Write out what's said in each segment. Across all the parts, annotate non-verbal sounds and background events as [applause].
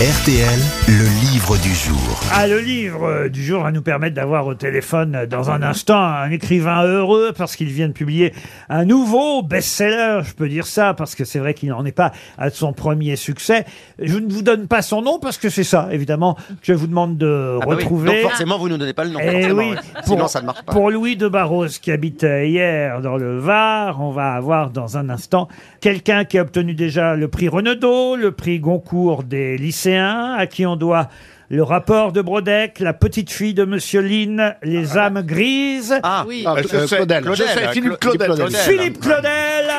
RTL, le livre du jour. Ah, le livre du jour va nous permettre d'avoir au téléphone euh, dans un instant un écrivain heureux parce qu'il vient de publier un nouveau best-seller, je peux dire ça, parce que c'est vrai qu'il n'en est pas à son premier succès. Je ne vous donne pas son nom parce que c'est ça, évidemment, que je vous demande de Ah bah oui. retrouver. Donc forcément, vous nous donnez pas le nom. Eh forcément, oui, ouais. pour, Sinon, ça ne marche pas. pour Louis de Barros qui habite euh, hier dans le Var, on va avoir dans un instant quelqu'un qui a obtenu déjà le prix Renaudot, le prix Goncourt des lycéens, à qui on doit le rapport de Brodeck, la petite fille de Monsieur Lynn, les âmes grises. Ah, Oui. Ah, je euh, sais, Claudel. Claudel, Je sais, Philippe Cla- Claudel. Claudel. Philippe Claudel.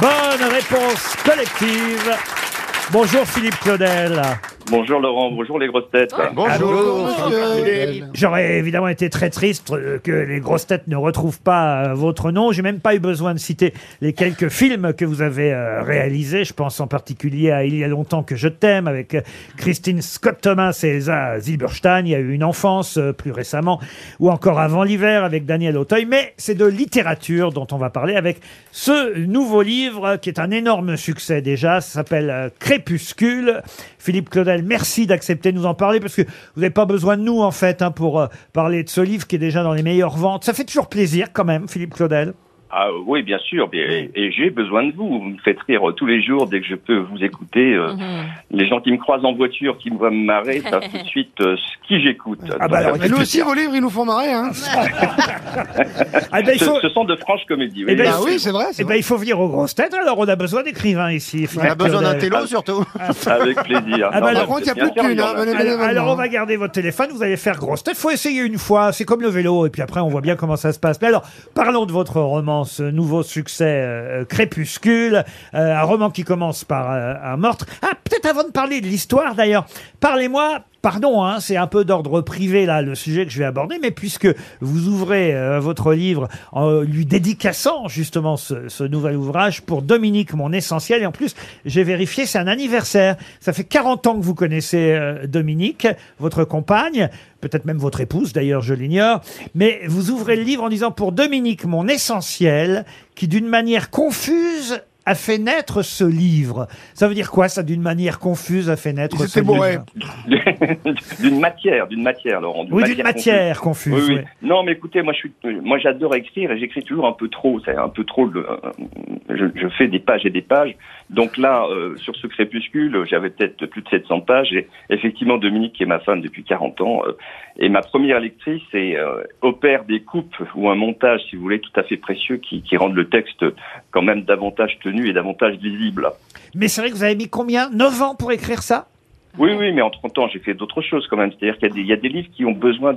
Bonne réponse collective. Bonjour Philippe Claudel. Bonjour Laurent, bonjour les grosses têtes. Bonjour. J'aurais évidemment été très triste euh, que les grosses têtes ne retrouvent pas euh, votre nom. J'ai même pas eu besoin de citer les quelques films que vous avez euh, réalisés. Je pense en particulier à Il y a longtemps que je t'aime avec euh, Christine Scott Thomas et Elsa Zilberstein. Il y a eu une enfance euh, plus récemment ou encore avant l'hiver avec Daniel Auteuil. Mais c'est de littérature dont on va parler avec ce nouveau livre euh, qui est un énorme succès déjà. Ça s'appelle euh, Crépuscule. Philippe Claudel, merci d'accepter de nous en parler parce que vous n'avez pas besoin de nous en fait hein, pour euh, parler de ce livre qui est déjà dans les meilleures ventes. Ça fait toujours plaisir quand même, Philippe Claudel. Ah oui, bien sûr, et, et j'ai besoin de vous. Vous me faites rire tous les jours dès que je peux vous écouter. euh, Les gens qui me croisent en voiture, qui me voient me marrer, savent tout de [laughs] suite euh, ce qui j'écoute. Ah bah alors, nous aussi, vos livres, ils nous font marrer. Hein. [laughs] Ah ben, il ce, faut, ce sont de franches comédies. Eh ben, Bah il faut- oui, c'est vrai. eh ben, vrai. il faut venir aux grosses têtes. Alors on a besoin d'écrivains ici. On a besoin d'un télo surtout. Avec plaisir. Ah par contre, il a plus de hein. Alors, on va garder votre téléphone, vous allez faire grosse tête. Faut essayer une fois, c'est comme le vélo, et puis après on voit bien comment ça se passe. Mais alors, parlons de votre roman, ce nouveau succès euh, Crépuscule, euh, un roman qui commence par euh, un meurtre. Ah, peut-être avant de parler de l'histoire d'ailleurs, parlez-moi. Pardon, hein, c'est un peu d'ordre privé là le sujet que je vais aborder, mais puisque vous ouvrez euh, votre livre en lui dédicaçant justement ce, ce nouvel ouvrage pour Dominique, mon essentiel, et en plus j'ai vérifié, c'est un anniversaire. Ça fait 40 ans que vous connaissez euh, Dominique, votre compagne, peut-être même votre épouse d'ailleurs, je l'ignore, mais vous ouvrez le livre en disant pour Dominique, mon essentiel, qui d'une manière confuse a fait naître ce livre. Ça veut dire quoi ça d'une manière confuse a fait naître ce livre [laughs] d'une matière, d'une matière, Laurent. Oui, d'une matière confuse. Oui, oui. oui. Non, mais écoutez, moi, je suis, moi, j'adore écrire et j'écris toujours un peu trop. C'est un peu trop. Le, je, je fais des pages et des pages. Donc là, euh, sur ce crépuscule, j'avais peut-être plus de 700 pages. Et effectivement, Dominique, qui est ma femme depuis 40 ans, euh, et ma première lectrice, et euh, opère des coupes ou un montage, si vous voulez, tout à fait précieux, qui, qui rendent le texte quand même davantage tenu et davantage lisible. Mais c'est vrai que vous avez mis combien? 9 ans pour écrire ça? Oui, oui, mais entre temps, j'ai fait d'autres choses quand même. C'est-à-dire qu'il y, a des- il y a des livres qui ont besoin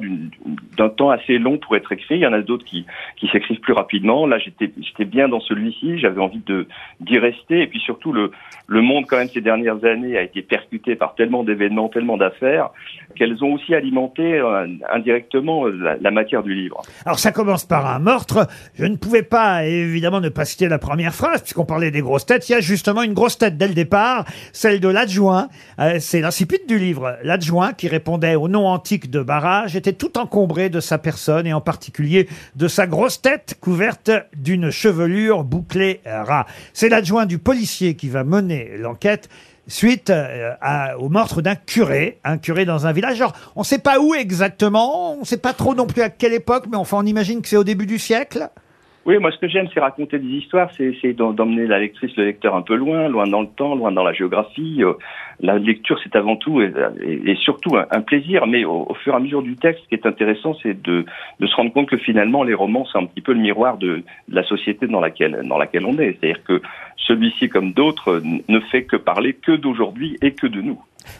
d'un temps assez long pour être écrits. Il y en a d'autres qui, qui s'écrivent plus rapidement. Là, j'étais j'étais bien dans celui-ci. J'avais envie de d'y rester. Et puis surtout, le, le monde, quand même, ces dernières années, a été percuté par tellement d'événements, tellement d'affaires, qu'elles ont aussi alimenté euh, indirectement la, la matière du livre. Alors ça commence par un meurtre. Je ne pouvais pas évidemment ne pas citer la première phrase puisqu'on parlait des grosses têtes. Il y a justement une grosse tête dès le départ, celle de l'adjoint. Euh, c'est l'incipit du livre. L'adjoint qui répondait au nom antique de barrage était tout encombré de sa personne et en particulier de sa grosse tête couverte d'une chevelure bouclée ras. C'est l'adjoint du policier qui va mener l'enquête suite euh, à- au meurtre d'un curé, un curé dans un village. On ne sait pas où exactement, on ne sait pas trop non plus à quelle époque, mais enfin, on imagine que c'est au début du siècle. Oui, moi, ce que j'aime, c'est raconter des histoires, c'est d'em- d'emmener la lectrice, le lecteur un peu loin, loin dans le temps, loin dans la géographie. Euh, La lecture, c'est avant tout et, surtout un, plaisir, mais au, fur et à mesure du texte, ce qui est intéressant, c'est de, se rendre compte que finalement, les romans, c'est un petit peu le miroir de, de la société dans laquelle, dans laquelle on est. C'est-à-dire que celui-ci, comme d'autres, ne fait que parler que d'aujourd'hui et que de nous.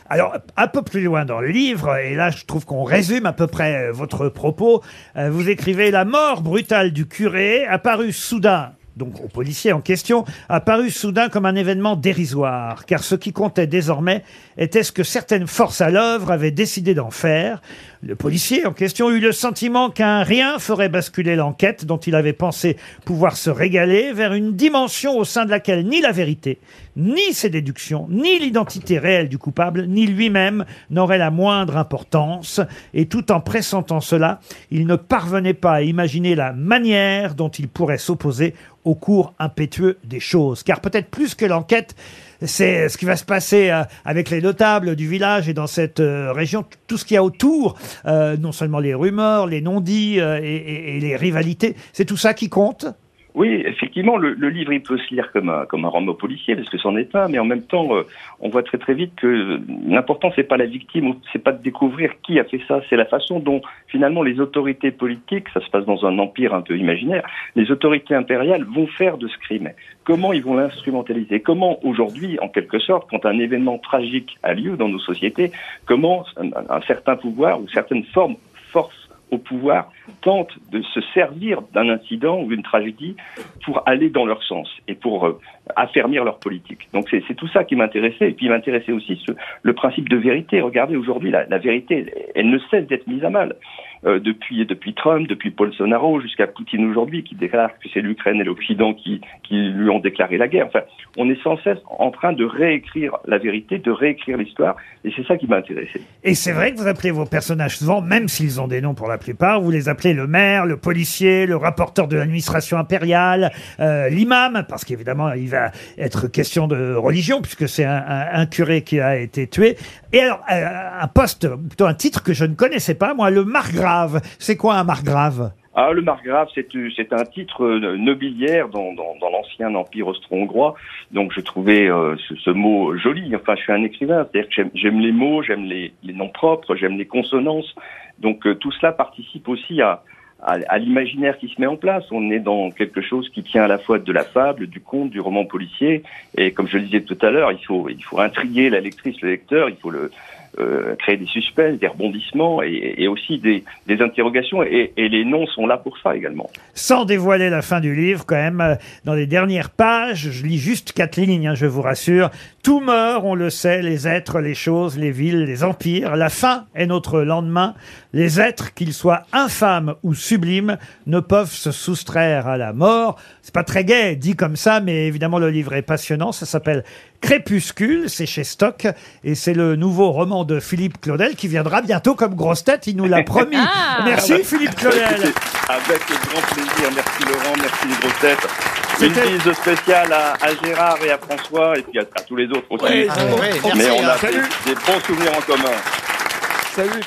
Alors, un peu plus loin dans le livre, et là, je trouve qu'on résume à peu près euh, votre propos, euh, vous écrivez La mort brutale du curé apparut soudain. Donc au policier en question, apparut soudain comme un événement dérisoire, car ce qui comptait désormais était ce que certaines forces à l'œuvre avaient décidé d'en faire. Le policier en question eut le sentiment qu'un rien ferait basculer l'enquête dont il avait pensé pouvoir se régaler vers une dimension au sein de laquelle ni la vérité, ni ses déductions, ni l'identité réelle du coupable, ni lui-même n'auraient la moindre importance. Et tout en pressentant cela, il ne parvenait pas à imaginer la manière dont il pourrait s'opposer au cours impétueux des choses. Car peut-être plus que l'enquête, c'est ce qui va se passer euh, avec les notables du village et dans cette euh, région, tout ce qu'il y a autour, euh, non seulement les rumeurs, les non-dits et les rivalités, c'est tout ça qui compte? Oui, effectivement, le, livre il peut se lire comme un comme un roman policier parce que c'en est un, mais en même temps, euh, on voit très très vite que l'important c'est pas la victime, c'est pas de découvrir qui a fait ça, c'est la façon dont finalement les autorités politiques, ça se passe dans un empire un peu imaginaire, les autorités impériales vont faire de ce crime. Comment ils vont l'instrumentaliser? Comment aujourd'hui, en quelque sorte, quand un événement tragique a lieu dans nos sociétés, comment un, un certain pouvoir ou certaines formes force au pouvoir tentent de se servir d'un incident ou d'une tragédie pour aller dans leur sens et pour euh, affermir leur politique. Donc c'est tout ça qui m'intéressait. Et puis il m'intéressait aussi le principe de vérité. Regardez aujourd'hui, la vérité, elle ne cesse d'être mise à mal. Euh, depuis, depuis Trump, depuis Bolsonaro, jusqu'à Poutine aujourd'hui, qui déclare que c'est l'Ukraine et l'Occident qui, qui lui ont déclaré la guerre. Enfin, on est sans cesse en train de réécrire la vérité, de réécrire l'histoire, et c'est ça qui m'a intéressé. Et c'est vrai que vous appelez vos personnages souvent, même s'ils ont des noms pour la plupart, vous les appelez le maire, le policier, le rapporteur de l'administration impériale, euh, l'imam, parce qu'évidemment il va être question de religion puisque c'est un, un- un curé qui a été tué. Et alors euh, un poste, plutôt un titre que je ne connaissais pas, moi, le C'est quoi un margrave? Ah, le margrave, c'est un titre euh, nobiliaire dans, l'ancien empire austro-hongrois. Donc, je trouvais euh, ce, mot joli. Enfin, je suis un écrivain, c'est-à-dire que j'aime- les mots, j'aime les, noms propres, j'aime les consonances. Donc, euh, tout cela participe aussi à l'imaginaire qui se met en place. On est dans quelque chose qui tient à la fois de la fable, du conte, du roman policier. Et comme je le disais tout à l'heure, il faut, il faut intriguer la lectrice, le lecteur. Il faut le euh, créer des suspens, des rebondissements et, aussi des, interrogations. Et, et les noms sont là pour ça également. Sans dévoiler la fin du livre, quand même, euh, dans les dernières pages, je lis juste quatre lignes, hein, je vous rassure. Tout meurt, on le sait, les êtres, les choses, les villes, les empires. La fin est notre lendemain. Les êtres, qu'ils soient infâmes ou sublimes, ne peuvent se soustraire à la mort. C'est pas très gai, dit comme ça, mais évidemment le livre est passionnant. Ça s'appelle Crépuscule, c'est chez Stock, et c'est le nouveau roman de Philippe Claudel qui viendra bientôt comme grosse tête. Il nous l'a promis. [laughs] Ah. Merci Philippe Claudel. [laughs] Avec grand plaisir. Merci Laurent, merci les grosses têtes. Une C'était- bise spéciale à, à Gérard et à François et puis à, à tous les autres aussi. Ouais, ouais, Mais merci, on a hein. des, des bons souvenirs en commun. Salut.